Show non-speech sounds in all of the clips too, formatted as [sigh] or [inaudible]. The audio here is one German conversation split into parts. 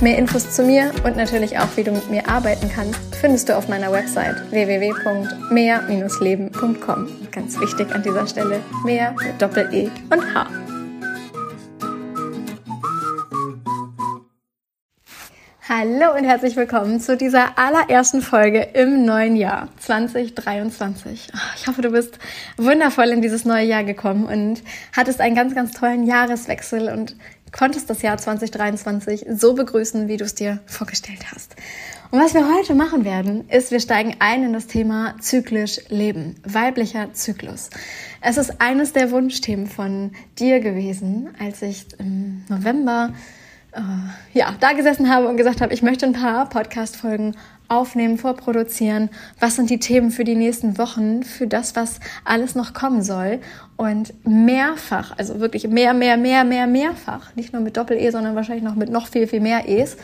Mehr Infos zu mir und natürlich auch, wie du mit mir arbeiten kannst, findest du auf meiner Website www.mehr-leben.com. Ganz wichtig an dieser Stelle, mehr mit Doppel-E und H. Hallo und herzlich willkommen zu dieser allerersten Folge im neuen Jahr 2023. Ich hoffe, du bist wundervoll in dieses neue Jahr gekommen und hattest einen ganz, ganz tollen Jahreswechsel und konntest das Jahr 2023 so begrüßen, wie du es dir vorgestellt hast. Und was wir heute machen werden, ist, wir steigen ein in das Thema zyklisch Leben, weiblicher Zyklus. Es ist eines der Wunschthemen von dir gewesen, als ich im November äh, ja, da gesessen habe und gesagt habe, ich möchte ein paar Podcast-Folgen aufnehmen, vorproduzieren. Was sind die Themen für die nächsten Wochen, für das, was alles noch kommen soll? Und mehrfach, also wirklich mehr, mehr, mehr, mehr, mehrfach, nicht nur mit Doppel-E, sondern wahrscheinlich noch mit noch viel, viel mehr E's,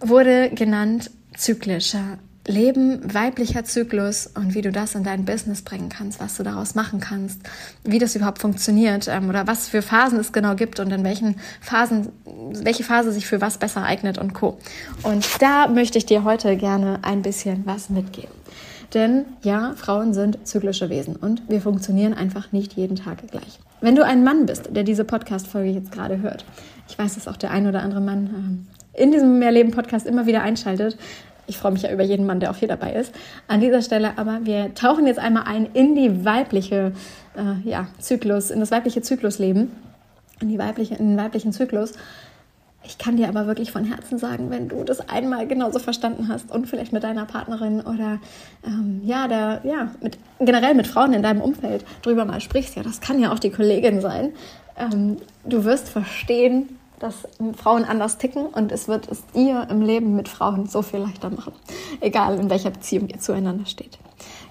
wurde genannt zyklischer Leben, weiblicher Zyklus und wie du das in dein Business bringen kannst, was du daraus machen kannst, wie das überhaupt funktioniert ähm, oder was für Phasen es genau gibt und in welchen Phasen, welche Phase sich für was besser eignet und co. Und da möchte ich dir heute gerne ein bisschen was mitgeben. Denn ja, Frauen sind zyklische Wesen und wir funktionieren einfach nicht jeden Tag gleich. Wenn du ein Mann bist, der diese Podcast-Folge jetzt gerade hört, ich weiß, dass auch der ein oder andere Mann ähm, in diesem Mehrleben-Podcast immer wieder einschaltet, ich freue mich ja über jeden Mann, der auch hier dabei ist. An dieser Stelle aber, wir tauchen jetzt einmal ein in die weibliche äh, ja, Zyklus, in das weibliche Zyklusleben, in, die weibliche, in den weiblichen Zyklus. Ich kann dir aber wirklich von Herzen sagen, wenn du das einmal genauso verstanden hast und vielleicht mit deiner Partnerin oder ähm, ja, der, ja, mit, generell mit Frauen in deinem Umfeld drüber mal sprichst, ja, das kann ja auch die Kollegin sein, ähm, du wirst verstehen, dass Frauen anders ticken und es wird es ihr im Leben mit Frauen so viel leichter machen. Egal in welcher Beziehung ihr zueinander steht.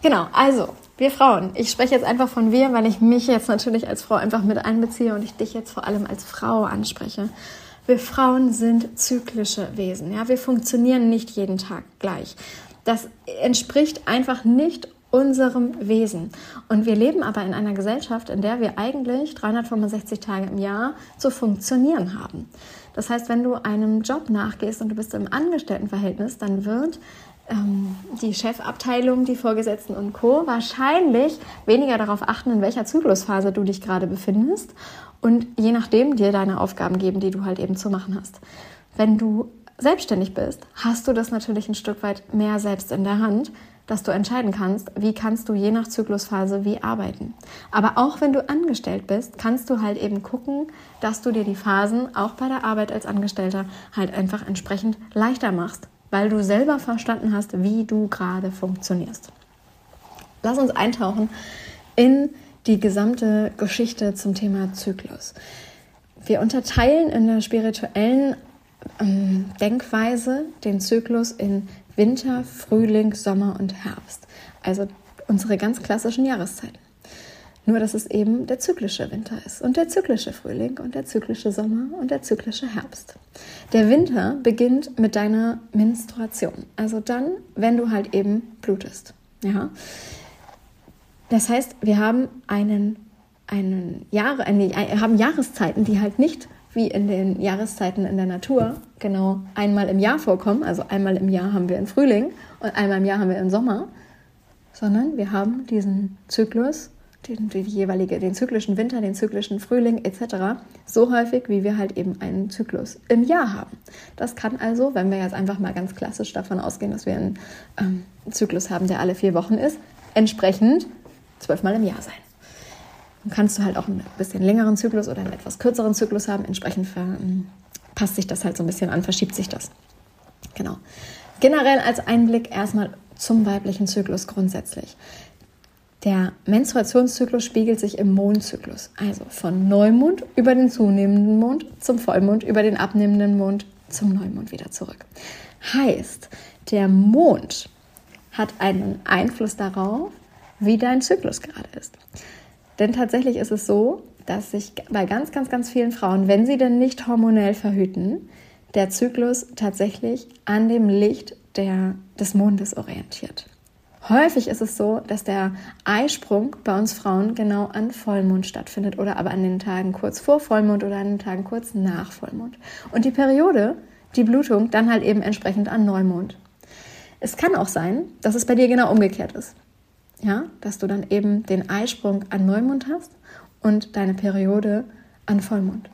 Genau, also wir Frauen. Ich spreche jetzt einfach von wir, weil ich mich jetzt natürlich als Frau einfach mit einbeziehe und ich dich jetzt vor allem als Frau anspreche. Wir Frauen sind zyklische Wesen. Ja, wir funktionieren nicht jeden Tag gleich. Das entspricht einfach nicht unserem Wesen. Und wir leben aber in einer Gesellschaft, in der wir eigentlich 365 Tage im Jahr zu funktionieren haben. Das heißt, wenn du einem Job nachgehst und du bist im Angestelltenverhältnis, dann wird ähm, die Chefabteilung, die Vorgesetzten und Co. wahrscheinlich weniger darauf achten, in welcher Zyklusphase du dich gerade befindest und je nachdem dir deine Aufgaben geben, die du halt eben zu machen hast. Wenn du selbstständig bist, hast du das natürlich ein Stück weit mehr selbst in der Hand, dass du entscheiden kannst, wie kannst du je nach Zyklusphase wie arbeiten. Aber auch wenn du angestellt bist, kannst du halt eben gucken, dass du dir die Phasen auch bei der Arbeit als Angestellter halt einfach entsprechend leichter machst, weil du selber verstanden hast, wie du gerade funktionierst. Lass uns eintauchen in die gesamte Geschichte zum Thema Zyklus. Wir unterteilen in der spirituellen ähm, Denkweise den Zyklus in Winter, Frühling, Sommer und Herbst. Also unsere ganz klassischen Jahreszeiten. Nur, dass es eben der zyklische Winter ist und der zyklische Frühling und der zyklische Sommer und der zyklische Herbst. Der Winter beginnt mit deiner Menstruation. Also dann, wenn du halt eben blutest. Ja. Das heißt, wir haben einen, einen Jahre, eine, haben Jahreszeiten, die halt nicht wie in den Jahreszeiten in der Natur genau einmal im Jahr vorkommen. Also einmal im Jahr haben wir einen Frühling und einmal im Jahr haben wir einen Sommer, sondern wir haben diesen Zyklus, den, die jeweilige, den zyklischen Winter, den zyklischen Frühling etc. so häufig, wie wir halt eben einen Zyklus im Jahr haben. Das kann also, wenn wir jetzt einfach mal ganz klassisch davon ausgehen, dass wir einen ähm, Zyklus haben, der alle vier Wochen ist, entsprechend zwölfmal im Jahr sein. Dann kannst du halt auch einen bisschen längeren Zyklus oder einen etwas kürzeren Zyklus haben. Entsprechend ähm, passt sich das halt so ein bisschen an, verschiebt sich das. Genau. Generell als Einblick erstmal zum weiblichen Zyklus grundsätzlich. Der Menstruationszyklus spiegelt sich im Mondzyklus, also von Neumond über den zunehmenden Mond zum Vollmond, über den abnehmenden Mond zum Neumond wieder zurück. Heißt, der Mond hat einen Einfluss darauf, wie dein Zyklus gerade ist. Denn tatsächlich ist es so, dass sich bei ganz, ganz, ganz vielen Frauen, wenn sie denn nicht hormonell verhüten, der Zyklus tatsächlich an dem Licht der, des Mondes orientiert. Häufig ist es so, dass der Eisprung bei uns Frauen genau an Vollmond stattfindet oder aber an den Tagen kurz vor Vollmond oder an den Tagen kurz nach Vollmond. Und die Periode, die Blutung, dann halt eben entsprechend an Neumond. Es kann auch sein, dass es bei dir genau umgekehrt ist. Ja, dass du dann eben den Eisprung an Neumond hast und deine Periode an Vollmond.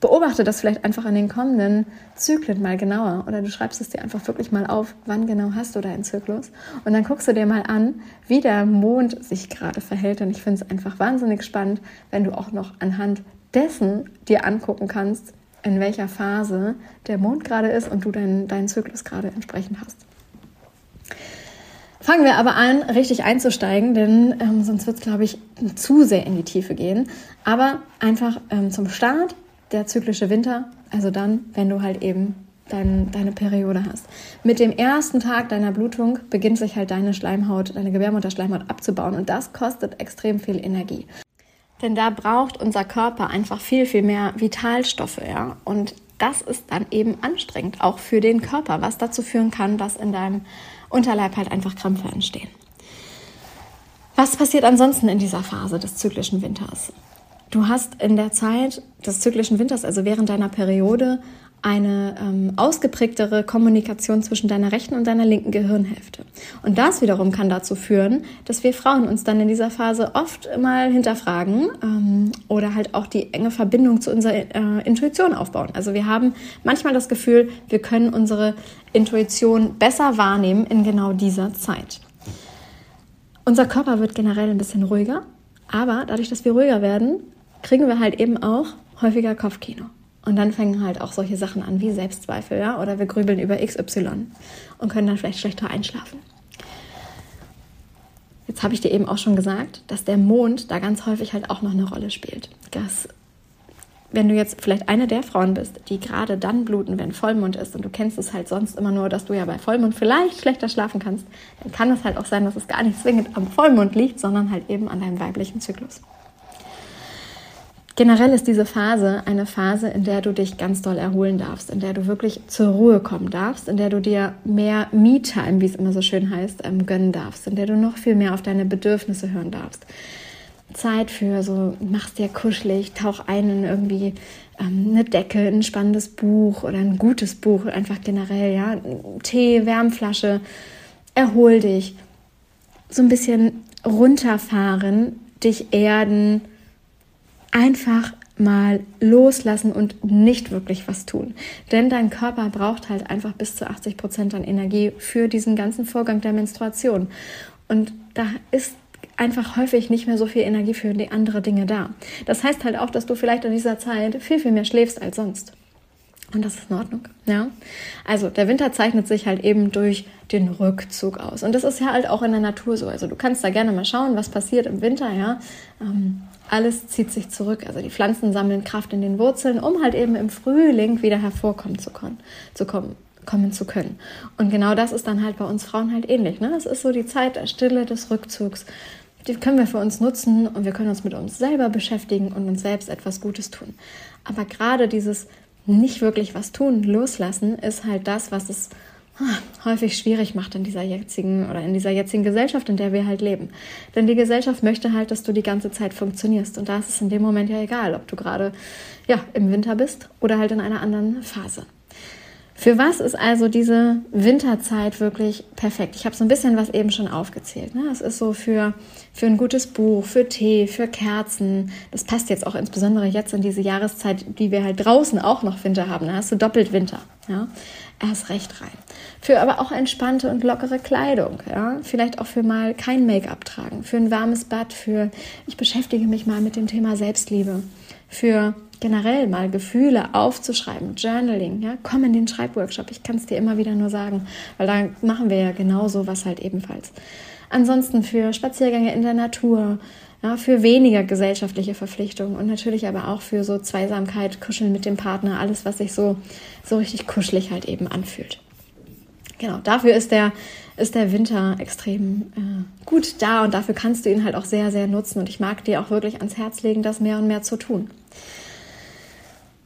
Beobachte das vielleicht einfach in den kommenden Zyklen mal genauer oder du schreibst es dir einfach wirklich mal auf, wann genau hast du deinen Zyklus und dann guckst du dir mal an, wie der Mond sich gerade verhält und ich finde es einfach wahnsinnig spannend, wenn du auch noch anhand dessen dir angucken kannst, in welcher Phase der Mond gerade ist und du deinen, deinen Zyklus gerade entsprechend hast. Fangen wir aber an, richtig einzusteigen, denn ähm, sonst wird es, glaube ich, zu sehr in die Tiefe gehen. Aber einfach ähm, zum Start der zyklische Winter, also dann, wenn du halt eben dein, deine Periode hast. Mit dem ersten Tag deiner Blutung beginnt sich halt deine Schleimhaut, deine Gebärmutterschleimhaut abzubauen und das kostet extrem viel Energie. Denn da braucht unser Körper einfach viel, viel mehr Vitalstoffe, ja. Und das ist dann eben anstrengend, auch für den Körper, was dazu führen kann, dass in deinem Unterleib halt einfach Krämpfe entstehen. Was passiert ansonsten in dieser Phase des zyklischen Winters? Du hast in der Zeit des zyklischen Winters, also während deiner Periode, eine ähm, ausgeprägtere Kommunikation zwischen deiner rechten und deiner linken Gehirnhälfte. Und das wiederum kann dazu führen, dass wir Frauen uns dann in dieser Phase oft mal hinterfragen ähm, oder halt auch die enge Verbindung zu unserer äh, Intuition aufbauen. Also wir haben manchmal das Gefühl, wir können unsere Intuition besser wahrnehmen in genau dieser Zeit. Unser Körper wird generell ein bisschen ruhiger, aber dadurch, dass wir ruhiger werden, kriegen wir halt eben auch häufiger Kopfkino. Und dann fangen halt auch solche Sachen an wie Selbstzweifel, ja, oder wir grübeln über XY und können dann vielleicht schlechter einschlafen. Jetzt habe ich dir eben auch schon gesagt, dass der Mond da ganz häufig halt auch noch eine Rolle spielt. Dass, wenn du jetzt vielleicht eine der Frauen bist, die gerade dann bluten, wenn Vollmond ist und du kennst es halt sonst immer nur, dass du ja bei Vollmond vielleicht schlechter schlafen kannst, dann kann es halt auch sein, dass es gar nicht zwingend am Vollmond liegt, sondern halt eben an deinem weiblichen Zyklus. Generell ist diese Phase eine Phase, in der du dich ganz doll erholen darfst, in der du wirklich zur Ruhe kommen darfst, in der du dir mehr Me-Time, wie es immer so schön heißt, ähm, gönnen darfst, in der du noch viel mehr auf deine Bedürfnisse hören darfst. Zeit für so, machst dir kuschelig, tauch ein in irgendwie ähm, eine Decke, ein spannendes Buch oder ein gutes Buch, einfach generell, ja, Tee, Wärmflasche, erhol dich, so ein bisschen runterfahren, dich erden, einfach mal loslassen und nicht wirklich was tun. Denn dein Körper braucht halt einfach bis zu 80 Prozent an Energie für diesen ganzen Vorgang der Menstruation. Und da ist einfach häufig nicht mehr so viel Energie für die andere Dinge da. Das heißt halt auch, dass du vielleicht in dieser Zeit viel, viel mehr schläfst als sonst. Und das ist in Ordnung. Ja? Also der Winter zeichnet sich halt eben durch den Rückzug aus. Und das ist ja halt auch in der Natur so. Also du kannst da gerne mal schauen, was passiert im Winter, ja. Ähm, alles zieht sich zurück. Also die Pflanzen sammeln Kraft in den Wurzeln, um halt eben im Frühling wieder hervorkommen zu, können, zu kommen, kommen zu können. Und genau das ist dann halt bei uns Frauen halt ähnlich. Ne? Das ist so die Zeit der Stille, des Rückzugs. Die können wir für uns nutzen und wir können uns mit uns selber beschäftigen und uns selbst etwas Gutes tun. Aber gerade dieses nicht wirklich was tun, loslassen, ist halt das, was es häufig schwierig macht in dieser jetzigen oder in dieser jetzigen Gesellschaft, in der wir halt leben. Denn die Gesellschaft möchte halt, dass du die ganze Zeit funktionierst. Und da ist es in dem Moment ja egal, ob du gerade ja, im Winter bist oder halt in einer anderen Phase. Für was ist also diese Winterzeit wirklich perfekt? Ich habe so ein bisschen was eben schon aufgezählt. Ne? Es ist so für, für ein gutes Buch, für Tee, für Kerzen. Das passt jetzt auch insbesondere jetzt in diese Jahreszeit, die wir halt draußen auch noch Winter haben. Da hast du doppelt Winter. Ja? Erst recht rein. Für aber auch entspannte und lockere Kleidung. Ja? Vielleicht auch für mal kein Make-up tragen. Für ein warmes Bad. Für ich beschäftige mich mal mit dem Thema Selbstliebe. Für generell mal Gefühle aufzuschreiben, Journaling, ja, komm in den Schreibworkshop. Ich kann es dir immer wieder nur sagen, weil da machen wir ja genau so was halt ebenfalls. Ansonsten für Spaziergänge in der Natur, ja, für weniger gesellschaftliche Verpflichtungen und natürlich aber auch für so Zweisamkeit, Kuscheln mit dem Partner, alles, was sich so, so richtig kuschelig halt eben anfühlt. genau, dafür ist der, ist der Winter extrem äh, gut da und dafür kannst du ihn halt auch sehr, sehr nutzen. Und ich mag dir auch wirklich ans Herz legen, das mehr und mehr zu tun.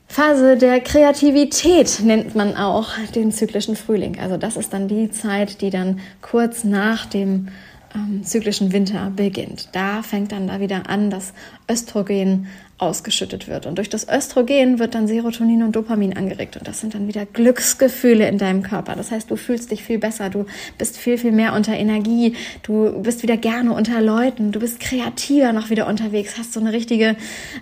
Phase der Kreativität nennt man auch den zyklischen Frühling. Also das ist dann die Zeit, die dann kurz nach dem ähm, zyklischen Winter beginnt. Da fängt dann da wieder an, das Östrogen ausgeschüttet wird. Und durch das Östrogen wird dann Serotonin und Dopamin angeregt. Und das sind dann wieder Glücksgefühle in deinem Körper. Das heißt, du fühlst dich viel besser, du bist viel, viel mehr unter Energie, du bist wieder gerne unter Leuten, du bist kreativer noch wieder unterwegs, hast so eine richtige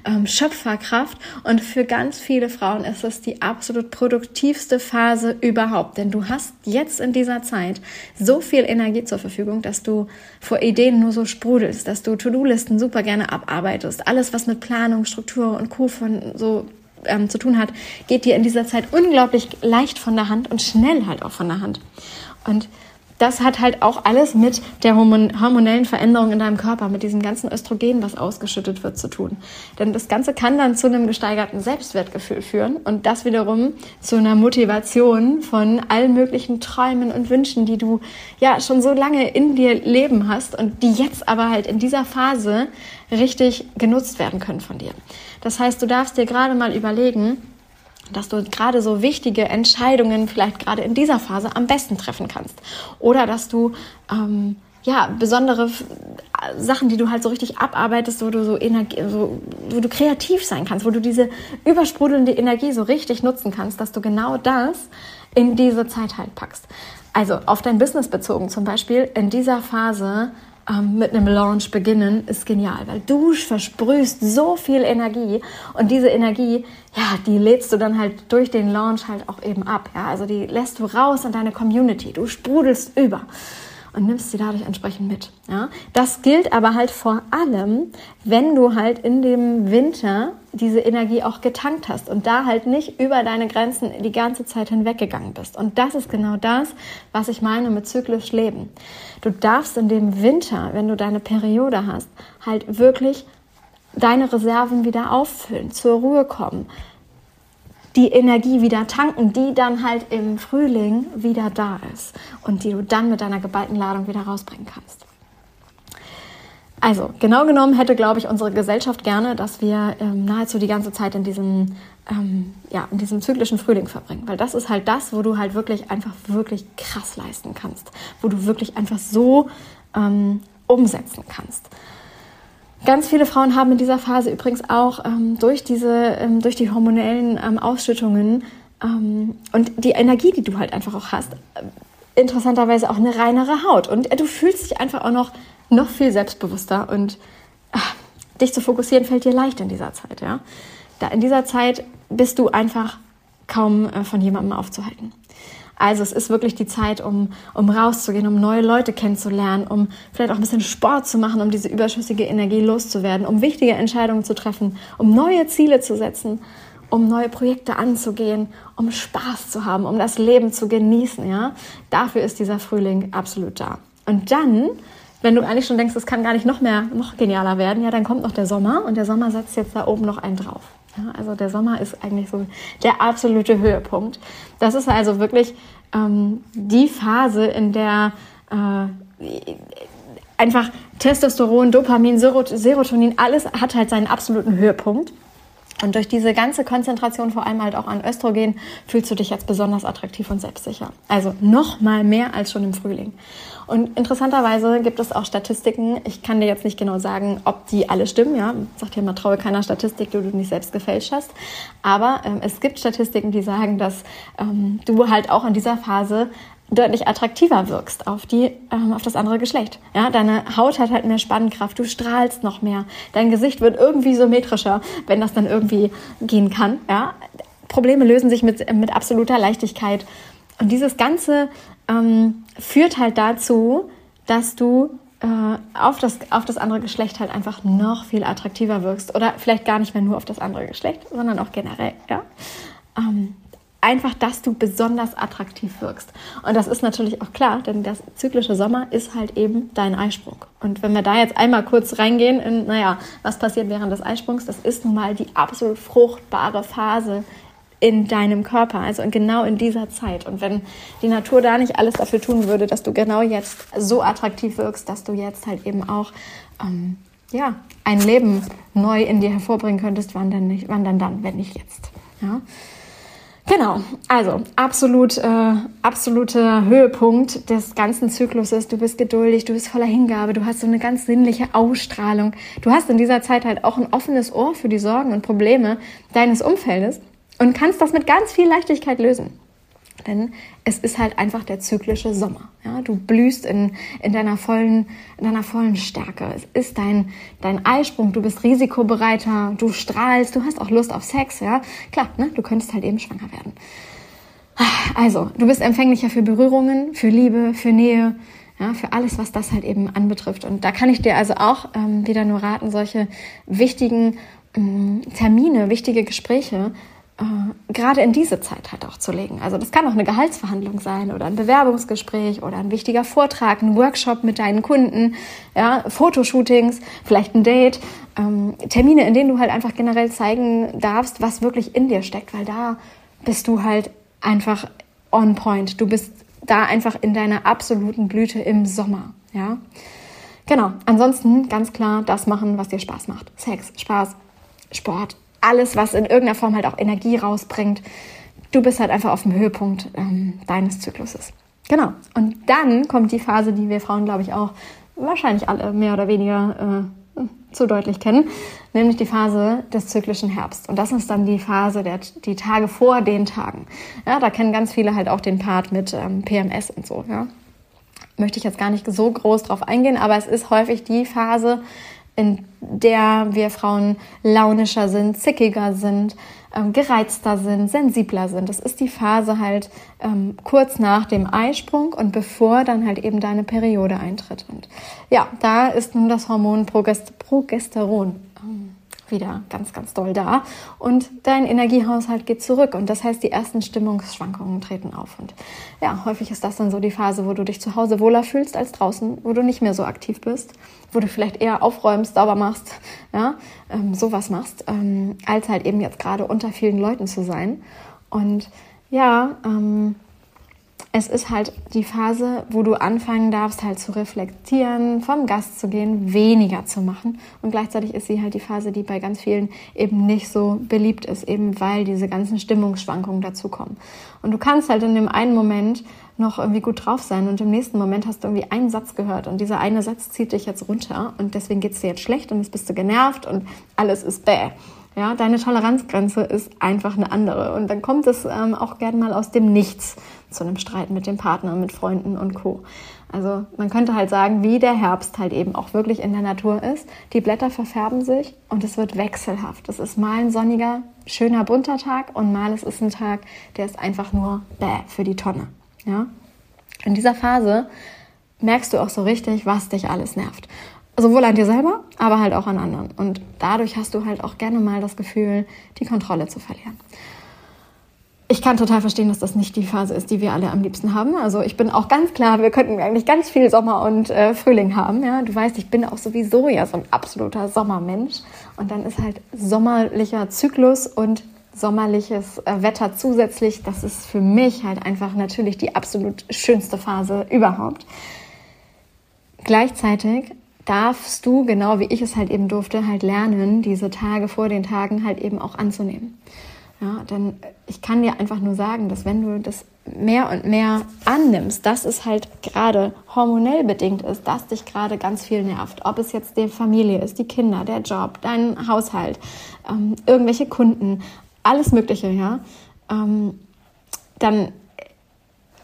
ähm, Schöpferkraft. Und für ganz viele Frauen ist es die absolut produktivste Phase überhaupt. Denn du hast jetzt in dieser Zeit so viel Energie zur Verfügung, dass du vor Ideen nur so sprudelst, dass du To-Do-Listen super gerne abarbeitest. Alles, was mit Planung, Struktur und Co. von so ähm, zu tun hat, geht dir in dieser Zeit unglaublich leicht von der Hand und schnell halt auch von der Hand. Und das hat halt auch alles mit der hormonellen Veränderung in deinem Körper, mit diesem ganzen Östrogen, was ausgeschüttet wird, zu tun. Denn das Ganze kann dann zu einem gesteigerten Selbstwertgefühl führen und das wiederum zu einer Motivation von allen möglichen Träumen und Wünschen, die du ja schon so lange in dir leben hast und die jetzt aber halt in dieser Phase richtig genutzt werden können von dir. Das heißt, du darfst dir gerade mal überlegen, dass du gerade so wichtige Entscheidungen vielleicht gerade in dieser Phase am besten treffen kannst. Oder dass du ähm, ja besondere Sachen, die du halt so richtig abarbeitest, wo du so Energie, so, wo du kreativ sein kannst, wo du diese übersprudelnde Energie so richtig nutzen kannst, dass du genau das in diese Zeit halt packst. Also auf dein Business bezogen zum Beispiel in dieser Phase ähm, mit einem Launch beginnen, ist genial, weil du versprühst so viel Energie und diese Energie, ja, die lädst du dann halt durch den Launch halt auch eben ab. Ja, also die lässt du raus in deine Community. Du sprudelst über und nimmst sie dadurch entsprechend mit. Ja? Das gilt aber halt vor allem, wenn du halt in dem Winter diese Energie auch getankt hast und da halt nicht über deine Grenzen die ganze Zeit hinweggegangen bist. Und das ist genau das, was ich meine mit zyklisch leben. Du darfst in dem Winter, wenn du deine Periode hast, halt wirklich deine Reserven wieder auffüllen, zur Ruhe kommen, die Energie wieder tanken, die dann halt im Frühling wieder da ist und die du dann mit deiner geballten Ladung wieder rausbringen kannst. Also, genau genommen hätte, glaube ich, unsere Gesellschaft gerne, dass wir ähm, nahezu die ganze Zeit in diesem, ähm, ja, in diesem zyklischen Frühling verbringen. Weil das ist halt das, wo du halt wirklich einfach wirklich krass leisten kannst. Wo du wirklich einfach so ähm, umsetzen kannst. Ganz viele Frauen haben in dieser Phase übrigens auch ähm, durch diese, ähm, durch die hormonellen ähm, Ausschüttungen ähm, und die Energie, die du halt einfach auch hast, äh, interessanterweise auch eine reinere Haut. Und äh, du fühlst dich einfach auch noch, noch viel selbstbewusster und äh, dich zu fokussieren fällt dir leicht in dieser Zeit. Ja? Da, in dieser Zeit bist du einfach kaum äh, von jemandem aufzuhalten. Also es ist wirklich die Zeit, um, um rauszugehen, um neue Leute kennenzulernen, um vielleicht auch ein bisschen Sport zu machen, um diese überschüssige Energie loszuwerden, um wichtige Entscheidungen zu treffen, um neue Ziele zu setzen, um neue Projekte anzugehen, um Spaß zu haben, um das Leben zu genießen. Ja? Dafür ist dieser Frühling absolut da. Und dann wenn du eigentlich schon denkst, es kann gar nicht noch mehr, noch genialer werden, ja, dann kommt noch der Sommer und der Sommer setzt jetzt da oben noch einen drauf. Ja, also der Sommer ist eigentlich so der absolute Höhepunkt. Das ist also wirklich ähm, die Phase, in der äh, einfach Testosteron, Dopamin, Serotonin, alles hat halt seinen absoluten Höhepunkt. Und durch diese ganze Konzentration, vor allem halt auch an Östrogen, fühlst du dich jetzt besonders attraktiv und selbstsicher. Also noch mal mehr als schon im Frühling. Und interessanterweise gibt es auch Statistiken. Ich kann dir jetzt nicht genau sagen, ob die alle stimmen. Ja, sag dir mal, traue keiner Statistik, die du nicht selbst gefälscht hast. Aber ähm, es gibt Statistiken, die sagen, dass ähm, du halt auch in dieser Phase deutlich attraktiver wirkst auf die ähm, auf das andere Geschlecht. Ja, deine Haut hat halt mehr Spannkraft, du strahlst noch mehr, dein Gesicht wird irgendwie symmetrischer, wenn das dann irgendwie gehen kann. Ja, Probleme lösen sich mit mit absoluter Leichtigkeit und dieses ganze ähm, führt halt dazu, dass du äh, auf, das, auf das andere Geschlecht halt einfach noch viel attraktiver wirkst oder vielleicht gar nicht mehr nur auf das andere Geschlecht, sondern auch generell. Ja? Ähm, einfach, dass du besonders attraktiv wirkst. Und das ist natürlich auch klar, denn das zyklische Sommer ist halt eben dein Eisprung. Und wenn wir da jetzt einmal kurz reingehen in, naja, was passiert während des Eisprungs, das ist nun mal die absolut fruchtbare Phase in deinem Körper, also genau in dieser Zeit. Und wenn die Natur da nicht alles dafür tun würde, dass du genau jetzt so attraktiv wirkst, dass du jetzt halt eben auch ähm, ja, ein Leben neu in dir hervorbringen könntest, wann dann nicht, wann dann dann, wenn nicht jetzt. Ja. Genau, also absolut, äh, absoluter Höhepunkt des ganzen Zykluses. Du bist geduldig, du bist voller Hingabe, du hast so eine ganz sinnliche Ausstrahlung. Du hast in dieser Zeit halt auch ein offenes Ohr für die Sorgen und Probleme deines Umfeldes und kannst das mit ganz viel Leichtigkeit lösen. Denn es ist halt einfach der zyklische Sommer. Ja, du blühst in, in, deiner vollen, in deiner vollen Stärke. Es ist dein, dein Eisprung, du bist risikobereiter, du strahlst, du hast auch Lust auf Sex. Ja, klar, ne? du könntest halt eben schwanger werden. Also, du bist empfänglicher für Berührungen, für Liebe, für Nähe, ja, für alles, was das halt eben anbetrifft. Und da kann ich dir also auch ähm, wieder nur raten, solche wichtigen ähm, Termine, wichtige Gespräche äh, gerade in diese Zeit halt auch zu legen. Also das kann auch eine Gehaltsverhandlung sein oder ein Bewerbungsgespräch oder ein wichtiger Vortrag, ein Workshop mit deinen Kunden, ja, Fotoshootings, vielleicht ein Date, ähm, Termine, in denen du halt einfach generell zeigen darfst, was wirklich in dir steckt, weil da bist du halt einfach on point. Du bist da einfach in deiner absoluten Blüte im Sommer, ja. Genau. Ansonsten ganz klar das machen, was dir Spaß macht. Sex, Spaß, Sport, alles, was in irgendeiner Form halt auch Energie rausbringt. Du bist halt einfach auf dem Höhepunkt ähm, deines Zykluses. Genau. Und dann kommt die Phase, die wir Frauen, glaube ich, auch wahrscheinlich alle mehr oder weniger äh, zu deutlich kennen, nämlich die Phase des zyklischen Herbst. Und das ist dann die Phase der die Tage vor den Tagen. Ja, da kennen ganz viele halt auch den Part mit ähm, PMS und so. Ja. Möchte ich jetzt gar nicht so groß drauf eingehen, aber es ist häufig die Phase, in der wir Frauen launischer sind, zickiger sind, ähm, gereizter sind, sensibler sind. Das ist die Phase halt ähm, kurz nach dem Eisprung und bevor dann halt eben deine Periode eintritt. Und ja, da ist nun das Hormon Progest Progesteron. Ähm, wieder ganz, ganz doll da. Und dein Energiehaushalt geht zurück. Und das heißt, die ersten Stimmungsschwankungen treten auf. Und ja, häufig ist das dann so die Phase, wo du dich zu Hause wohler fühlst als draußen, wo du nicht mehr so aktiv bist, wo du vielleicht eher aufräumst, sauber machst, ja, ähm, sowas machst, ähm, als halt eben jetzt gerade unter vielen Leuten zu sein. Und ja, ähm, es ist halt die Phase, wo du anfangen darfst, halt zu reflektieren, vom Gast zu gehen, weniger zu machen. Und gleichzeitig ist sie halt die Phase, die bei ganz vielen eben nicht so beliebt ist, eben weil diese ganzen Stimmungsschwankungen dazukommen. Und du kannst halt in dem einen Moment noch irgendwie gut drauf sein und im nächsten Moment hast du irgendwie einen Satz gehört und dieser eine Satz zieht dich jetzt runter und deswegen geht es dir jetzt schlecht und jetzt bist du genervt und alles ist bäh. Ja, deine Toleranzgrenze ist einfach eine andere. Und dann kommt es ähm, auch gerne mal aus dem Nichts zu einem Streit mit dem Partner, mit Freunden und Co. Also man könnte halt sagen, wie der Herbst halt eben auch wirklich in der Natur ist. Die Blätter verfärben sich und es wird wechselhaft. Es ist mal ein sonniger, schöner, bunter Tag und mal es ist ein Tag, der ist einfach nur bäh für die Tonne. Ja? In dieser Phase merkst du auch so richtig, was dich alles nervt sowohl an dir selber, aber halt auch an anderen. Und dadurch hast du halt auch gerne mal das Gefühl, die Kontrolle zu verlieren. Ich kann total verstehen, dass das nicht die Phase ist, die wir alle am liebsten haben. Also ich bin auch ganz klar, wir könnten eigentlich ganz viel Sommer und äh, Frühling haben. Ja, du weißt, ich bin auch sowieso ja so ein absoluter Sommermensch. Und dann ist halt sommerlicher Zyklus und sommerliches äh, Wetter zusätzlich. Das ist für mich halt einfach natürlich die absolut schönste Phase überhaupt. Gleichzeitig darfst du, genau wie ich es halt eben durfte, halt lernen, diese Tage vor den Tagen halt eben auch anzunehmen. Ja, denn ich kann dir einfach nur sagen, dass wenn du das mehr und mehr annimmst, dass es halt gerade hormonell bedingt ist, dass dich gerade ganz viel nervt. Ob es jetzt die Familie ist, die Kinder, der Job, dein Haushalt, ähm, irgendwelche Kunden, alles Mögliche, ja, ähm, dann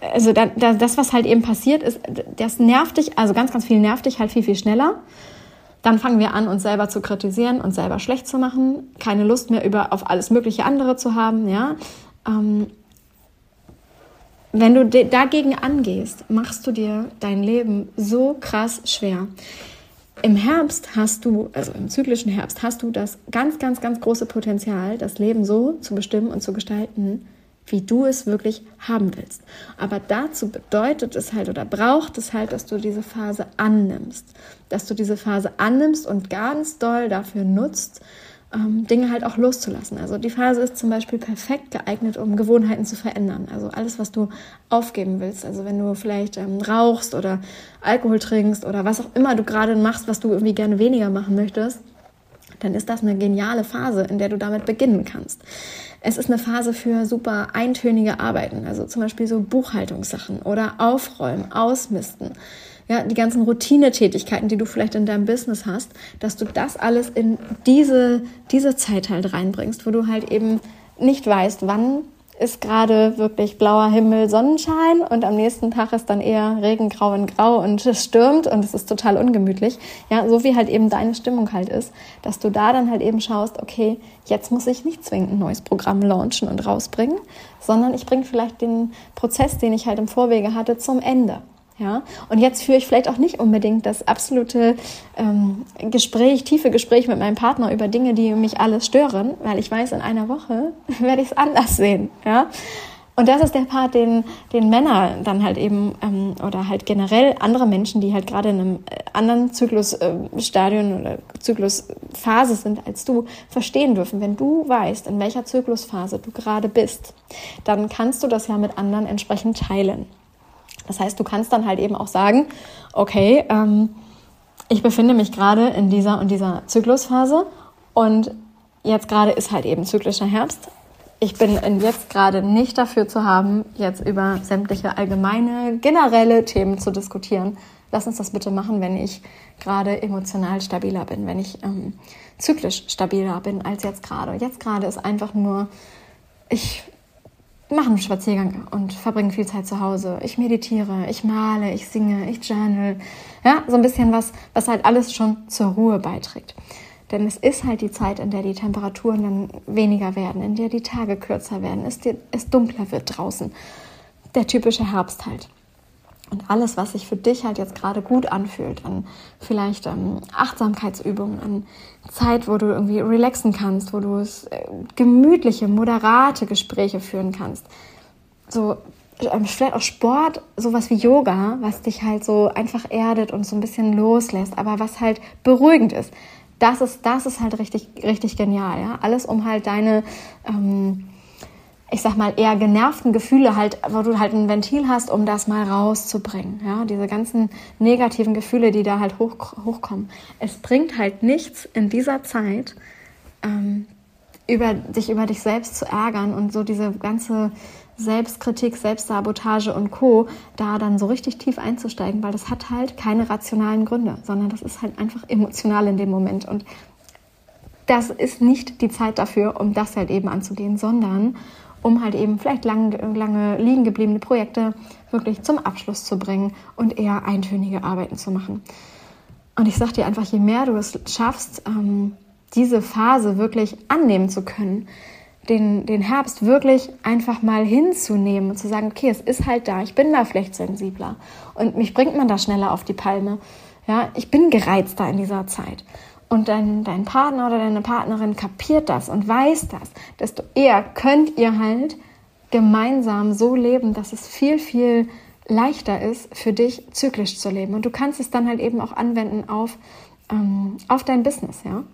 also da, da, das, was halt eben passiert ist, das nervt dich, also ganz, ganz viel nervt dich halt viel, viel schneller. Dann fangen wir an, uns selber zu kritisieren, uns selber schlecht zu machen, keine Lust mehr über auf alles mögliche andere zu haben, ja. Ähm, wenn du dagegen angehst, machst du dir dein Leben so krass schwer. Im Herbst hast du, also im zyklischen Herbst, hast du das ganz, ganz, ganz große Potenzial, das Leben so zu bestimmen und zu gestalten, wie du es wirklich haben willst. Aber dazu bedeutet es halt oder braucht es halt, dass du diese Phase annimmst. Dass du diese Phase annimmst und ganz doll dafür nutzt, ähm, Dinge halt auch loszulassen. Also die Phase ist zum Beispiel perfekt geeignet, um Gewohnheiten zu verändern. Also alles, was du aufgeben willst. Also wenn du vielleicht ähm, rauchst oder Alkohol trinkst oder was auch immer du gerade machst, was du irgendwie gerne weniger machen möchtest, dann ist das eine geniale Phase, in der du damit beginnen kannst. Es ist eine Phase für super eintönige Arbeiten, also zum Beispiel so Buchhaltungssachen oder Aufräumen, Ausmisten ja, die ganzen Routinetätigkeiten, die du vielleicht in deinem Business hast, dass du das alles in diese, diese Zeit halt reinbringst, wo du halt eben nicht weißt, wann ist gerade wirklich blauer Himmel, Sonnenschein und am nächsten Tag ist dann eher Regengrau in Grau und [laughs] es stürmt und es ist total ungemütlich. Ja, so wie halt eben deine Stimmung halt ist, dass du da dann halt eben schaust, okay, jetzt muss ich nicht zwingend ein neues Programm launchen und rausbringen, sondern ich bringe vielleicht den Prozess, den ich halt im Vorwege hatte, zum Ende. Ja, und jetzt führe ich vielleicht auch nicht unbedingt das absolute ähm, Gespräch, tiefe Gespräch mit meinem Partner über Dinge, die mich alles stören, weil ich weiß, in einer Woche [laughs] werde ich es anders sehen. Ja, und das ist der Part, den, den Männer dann halt eben ähm, oder halt generell andere Menschen, die halt gerade in einem äh, anderen Zyklusstadion äh, oder Zyklusphase sind als du, verstehen dürfen. Wenn du weißt, in welcher Zyklusphase du gerade bist, dann kannst du das ja mit anderen entsprechend teilen. Das heißt, du kannst dann halt eben auch sagen, okay, ähm, ich befinde mich gerade in dieser und dieser Zyklusphase und jetzt gerade ist halt eben zyklischer Herbst. Ich bin jetzt gerade nicht dafür zu haben, jetzt über sämtliche allgemeine, generelle Themen zu diskutieren. Lass uns das bitte machen, wenn ich gerade emotional stabiler bin, wenn ich ähm, zyklisch stabiler bin als jetzt gerade. Jetzt gerade ist einfach nur, ich mache einen Spaziergang und verbringe viel Zeit zu Hause. Ich meditiere, ich male, ich singe, ich journal. Ja, so ein bisschen was, was halt alles schon zur Ruhe beiträgt. Denn es ist halt die Zeit, in der die Temperaturen dann weniger werden, in der die Tage kürzer werden, es, es dunkler wird draußen. Der typische Herbst halt. Und alles, was sich für dich halt jetzt gerade gut anfühlt, an vielleicht ähm, Achtsamkeitsübungen, an Zeit, wo du irgendwie relaxen kannst, wo du äh, gemütliche, moderate Gespräche führen kannst. So ähm, vielleicht auch Sport, sowas wie Yoga, was dich halt so einfach erdet und so ein bisschen loslässt, aber was halt beruhigend ist. Das ist, das ist halt richtig, richtig genial, ja. Alles, um halt deine ähm, ich sag mal, eher genervten Gefühle halt, wo du halt ein Ventil hast, um das mal rauszubringen. Ja, diese ganzen negativen Gefühle, die da halt hoch, hochkommen. Es bringt halt nichts in dieser Zeit, ähm, über, dich über dich selbst zu ärgern und so diese ganze Selbstkritik, Selbstsabotage und Co. da dann so richtig tief einzusteigen, weil das hat halt keine rationalen Gründe, sondern das ist halt einfach emotional in dem Moment. Und das ist nicht die Zeit dafür, um das halt eben anzugehen, sondern um halt eben vielleicht lang, lange liegen gebliebene Projekte wirklich zum Abschluss zu bringen und eher eintönige Arbeiten zu machen. Und ich sage dir einfach, je mehr du es schaffst, ähm, diese Phase wirklich annehmen zu können, den, den Herbst wirklich einfach mal hinzunehmen und zu sagen, okay, es ist halt da, ich bin da vielleicht sensibler und mich bringt man da schneller auf die Palme. Ja, ich bin gereizter in dieser Zeit und dein, dein Partner oder deine Partnerin kapiert das und weiß das, desto eher könnt ihr halt gemeinsam so leben, dass es viel, viel leichter ist für dich, zyklisch zu leben. Und du kannst es dann halt eben auch anwenden auf, ähm, auf dein Business, ja.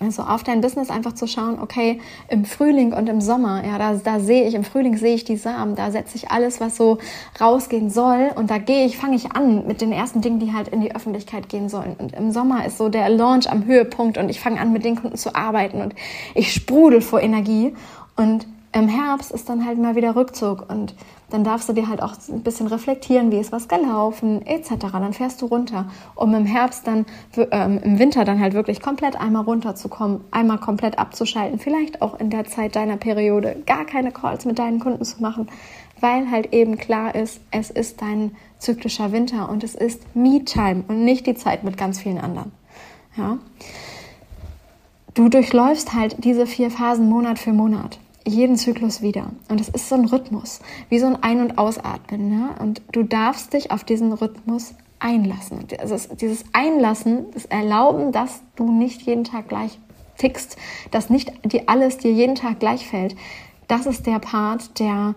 Also auf dein Business einfach zu schauen, okay, im Frühling und im Sommer, ja, da, da sehe ich, im Frühling sehe ich die Samen, da setze ich alles, was so rausgehen soll und da gehe ich, fange ich an mit den ersten Dingen, die halt in die Öffentlichkeit gehen sollen. Und im Sommer ist so der Launch am Höhepunkt und ich fange an, mit den Kunden zu arbeiten und ich sprudel vor Energie und im Herbst ist dann halt mal wieder Rückzug und dann darfst du dir halt auch ein bisschen reflektieren, wie ist was gelaufen, etc. Dann fährst du runter, um im Herbst dann, ähm, im Winter dann halt wirklich komplett einmal runterzukommen, einmal komplett abzuschalten, vielleicht auch in der Zeit deiner Periode gar keine Calls mit deinen Kunden zu machen, weil halt eben klar ist, es ist dein zyklischer Winter und es ist Me-Time und nicht die Zeit mit ganz vielen anderen. Ja. Du durchläufst halt diese vier Phasen Monat für Monat jeden Zyklus wieder. Und es ist so ein Rhythmus, wie so ein Ein- und Ausatmen. Ne? Und du darfst dich auf diesen Rhythmus einlassen. Also dieses Einlassen, das Erlauben, dass du nicht jeden Tag gleich tickst, dass nicht dir alles dir jeden Tag gleich fällt, das ist der Part, der,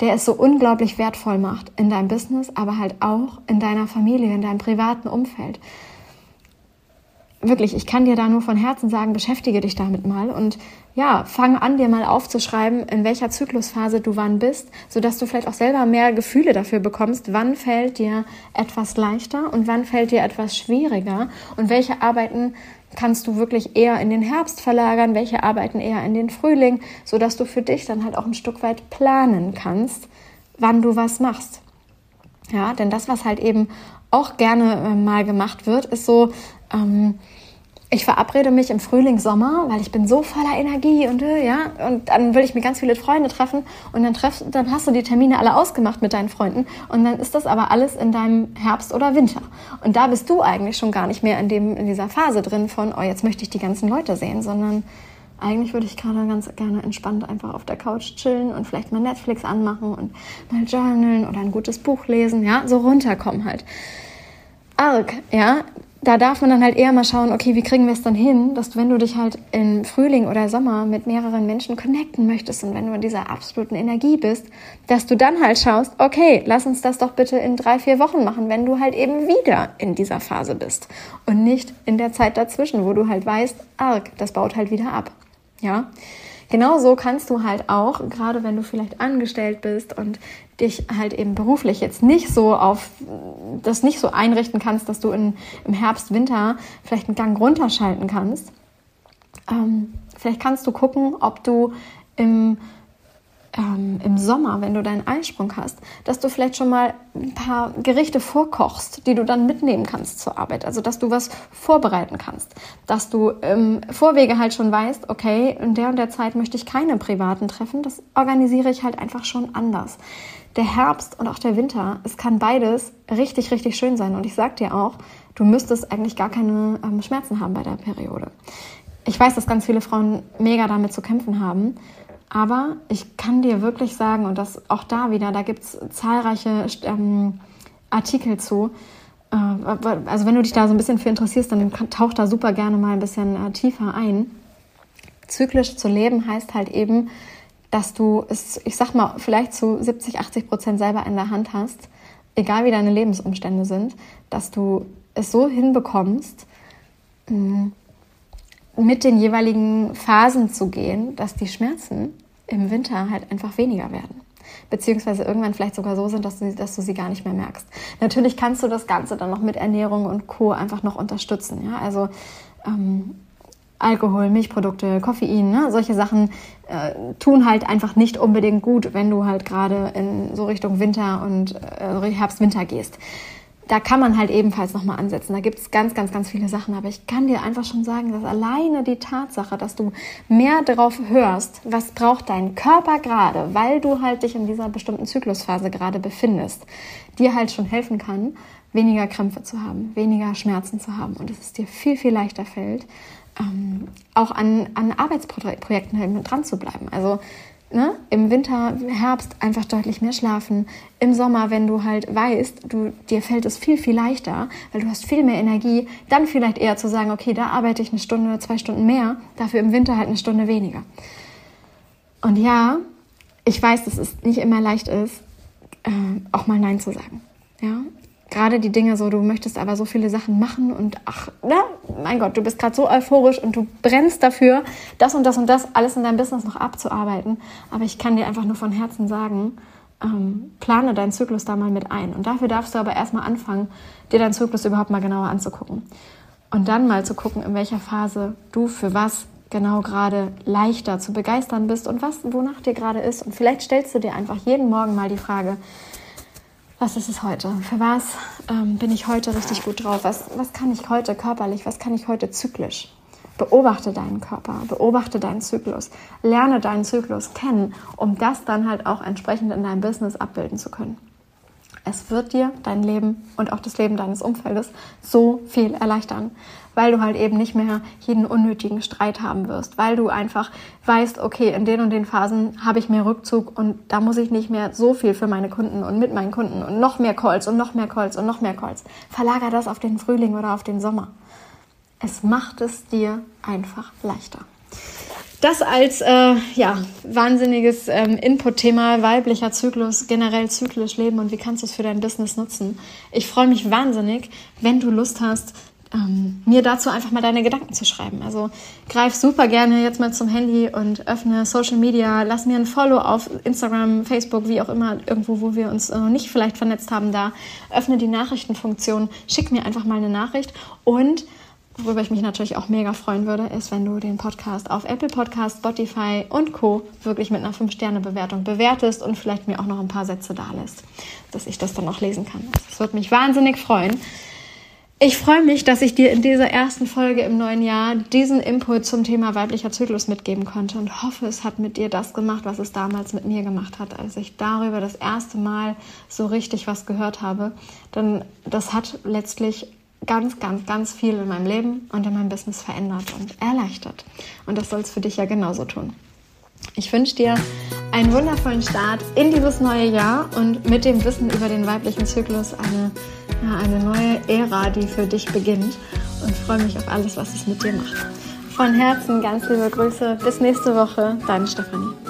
der es so unglaublich wertvoll macht in deinem Business, aber halt auch in deiner Familie, in deinem privaten Umfeld. Wirklich, ich kann dir da nur von Herzen sagen, beschäftige dich damit mal und ja, fang an, dir mal aufzuschreiben, in welcher Zyklusphase du wann bist, sodass du vielleicht auch selber mehr Gefühle dafür bekommst, wann fällt dir etwas leichter und wann fällt dir etwas schwieriger und welche Arbeiten kannst du wirklich eher in den Herbst verlagern, welche Arbeiten eher in den Frühling, sodass du für dich dann halt auch ein Stück weit planen kannst, wann du was machst. Ja, denn das, was halt eben auch gerne äh, mal gemacht wird, ist so, ähm, ich verabrede mich im Frühling, Sommer, weil ich bin so voller Energie und äh, ja, und dann will ich mir ganz viele Freunde treffen und dann treff, dann hast du die Termine alle ausgemacht mit deinen Freunden und dann ist das aber alles in deinem Herbst oder Winter. Und da bist du eigentlich schon gar nicht mehr in dem in dieser Phase drin von oh jetzt möchte ich die ganzen Leute sehen, sondern eigentlich würde ich gerade ganz gerne entspannt einfach auf der Couch chillen und vielleicht mal Netflix anmachen und mal journalen oder ein gutes Buch lesen, ja, so runterkommen halt. Arg, ja, da darf man dann halt eher mal schauen, okay, wie kriegen wir es dann hin, dass wenn du dich halt im Frühling oder Sommer mit mehreren Menschen connecten möchtest und wenn du in dieser absoluten Energie bist, dass du dann halt schaust, okay, lass uns das doch bitte in drei, vier Wochen machen, wenn du halt eben wieder in dieser Phase bist und nicht in der Zeit dazwischen, wo du halt weißt, arg, das baut halt wieder ab. Ja, genauso kannst du halt auch, gerade wenn du vielleicht angestellt bist und dich halt eben beruflich jetzt nicht so auf das nicht so einrichten kannst, dass du in, im Herbst, Winter vielleicht einen Gang runterschalten kannst. Ähm, vielleicht kannst du gucken, ob du im ähm, im Sommer, wenn du deinen Eisprung hast, dass du vielleicht schon mal ein paar Gerichte vorkochst, die du dann mitnehmen kannst zur Arbeit. Also, dass du was vorbereiten kannst. Dass du im Vorwege halt schon weißt, okay, in der und der Zeit möchte ich keine privaten Treffen. Das organisiere ich halt einfach schon anders. Der Herbst und auch der Winter, es kann beides richtig, richtig schön sein. Und ich sag dir auch, du müsstest eigentlich gar keine ähm, Schmerzen haben bei der Periode. Ich weiß, dass ganz viele Frauen mega damit zu kämpfen haben. Aber ich kann dir wirklich sagen, und das auch da wieder, da gibt es zahlreiche ähm, Artikel zu. Äh, also wenn du dich da so ein bisschen für interessierst, dann tauch da super gerne mal ein bisschen äh, tiefer ein. Zyklisch zu leben heißt halt eben, dass du es, ich sag mal, vielleicht zu 70, 80 Prozent selber in der Hand hast, egal wie deine Lebensumstände sind, dass du es so hinbekommst, mm, mit den jeweiligen Phasen zu gehen, dass die Schmerzen im Winter halt einfach weniger werden. Beziehungsweise irgendwann vielleicht sogar so sind, dass du, dass du sie gar nicht mehr merkst. Natürlich kannst du das Ganze dann noch mit Ernährung und Co. einfach noch unterstützen. Ja? Also ähm, Alkohol, Milchprodukte, Koffein, ne? solche Sachen äh, tun halt einfach nicht unbedingt gut, wenn du halt gerade in so Richtung Winter und äh, Herbst-Winter gehst da kann man halt ebenfalls nochmal ansetzen. Da gibt es ganz, ganz, ganz viele Sachen. Aber ich kann dir einfach schon sagen, dass alleine die Tatsache, dass du mehr darauf hörst, was braucht dein Körper gerade, weil du halt dich in dieser bestimmten Zyklusphase gerade befindest, dir halt schon helfen kann, weniger Krämpfe zu haben, weniger Schmerzen zu haben und dass es dir viel, viel leichter fällt, ähm, auch an, an Arbeitsprojekten halt dran zu bleiben. Also ne, im Winter, Herbst einfach deutlich mehr schlafen. Im Sommer, wenn du halt weißt, du, dir fällt es viel, viel leichter, weil du hast viel mehr Energie, dann vielleicht eher zu sagen, okay, da arbeite ich eine Stunde, zwei Stunden mehr, dafür im Winter halt eine Stunde weniger. Und ja, ich weiß, dass es nicht immer leicht ist, äh, auch mal Nein zu sagen. Ja, gerade die Dinge so, du möchtest aber so viele Sachen machen und ach, na, mein Gott, du bist gerade so euphorisch und du brennst dafür, das und das und das alles in deinem Business noch abzuarbeiten. Aber ich kann dir einfach nur von Herzen sagen, ähm, plane deinen Zyklus da mal mit ein. Und dafür darfst du aber erstmal anfangen, dir deinen Zyklus überhaupt mal genauer anzugucken. Und dann mal zu gucken, in welcher Phase du für was genau gerade leichter zu begeistern bist und was, wonach dir gerade ist. Und vielleicht stellst du dir einfach jeden Morgen mal die Frage, was ist es heute? Für was ähm, bin ich heute richtig gut drauf? Was, was kann ich heute körperlich? Was kann ich heute zyklisch? Beobachte deinen Körper, beobachte deinen Zyklus, lerne deinen Zyklus kennen, um das dann halt auch entsprechend in deinem Business abbilden zu können. Es wird dir dein Leben und auch das Leben deines Umfeldes so viel erleichtern, weil du halt eben nicht mehr jeden unnötigen Streit haben wirst, weil du einfach weißt, okay, in den und den Phasen habe ich mehr Rückzug und da muss ich nicht mehr so viel für meine Kunden und mit meinen Kunden und noch mehr Calls und noch mehr Calls und noch mehr Calls. Verlager das auf den Frühling oder auf den Sommer. Es macht es dir einfach leichter. Das als äh, ja, wahnsinniges ähm, Input-Thema weiblicher Zyklus, generell zyklisch leben und wie kannst du es für dein Business nutzen. Ich freue mich wahnsinnig, wenn du Lust hast, ähm, mir dazu einfach mal deine Gedanken zu schreiben. Also greif super gerne jetzt mal zum Handy und öffne Social Media, lass mir ein Follow auf Instagram, Facebook, wie auch immer, irgendwo, wo wir uns noch nicht vielleicht vernetzt haben, da öffne die Nachrichtenfunktion, schick mir einfach mal eine Nachricht und worüber ich mich natürlich auch mega freuen würde, ist, wenn du den Podcast auf Apple Podcast, Spotify und Co. wirklich mit einer 5-Sterne-Bewertung bewertest und vielleicht mir auch noch ein paar Sätze da lässt, dass ich das dann auch lesen kann. Das würde mich wahnsinnig freuen. Ich freue mich, dass ich dir in dieser ersten Folge im neuen Jahr diesen Input zum Thema weiblicher Zyklus mitgeben konnte und hoffe, es hat mit dir das gemacht, was es damals mit mir gemacht hat, als ich darüber das erste Mal so richtig was gehört habe. Denn das hat letztlich ganz, ganz, ganz viel in meinem Leben und in meinem Business verändert und erleichtert. Und das soll es für dich ja genauso tun. Ich wünsche dir einen wundervollen Start in dieses neue Jahr und mit dem Wissen über den weiblichen Zyklus eine, ja, eine neue Ära, die für dich beginnt und freue mich auf alles, was es mit dir macht. Von Herzen ganz liebe Grüße. Bis nächste Woche, deine Stefanie.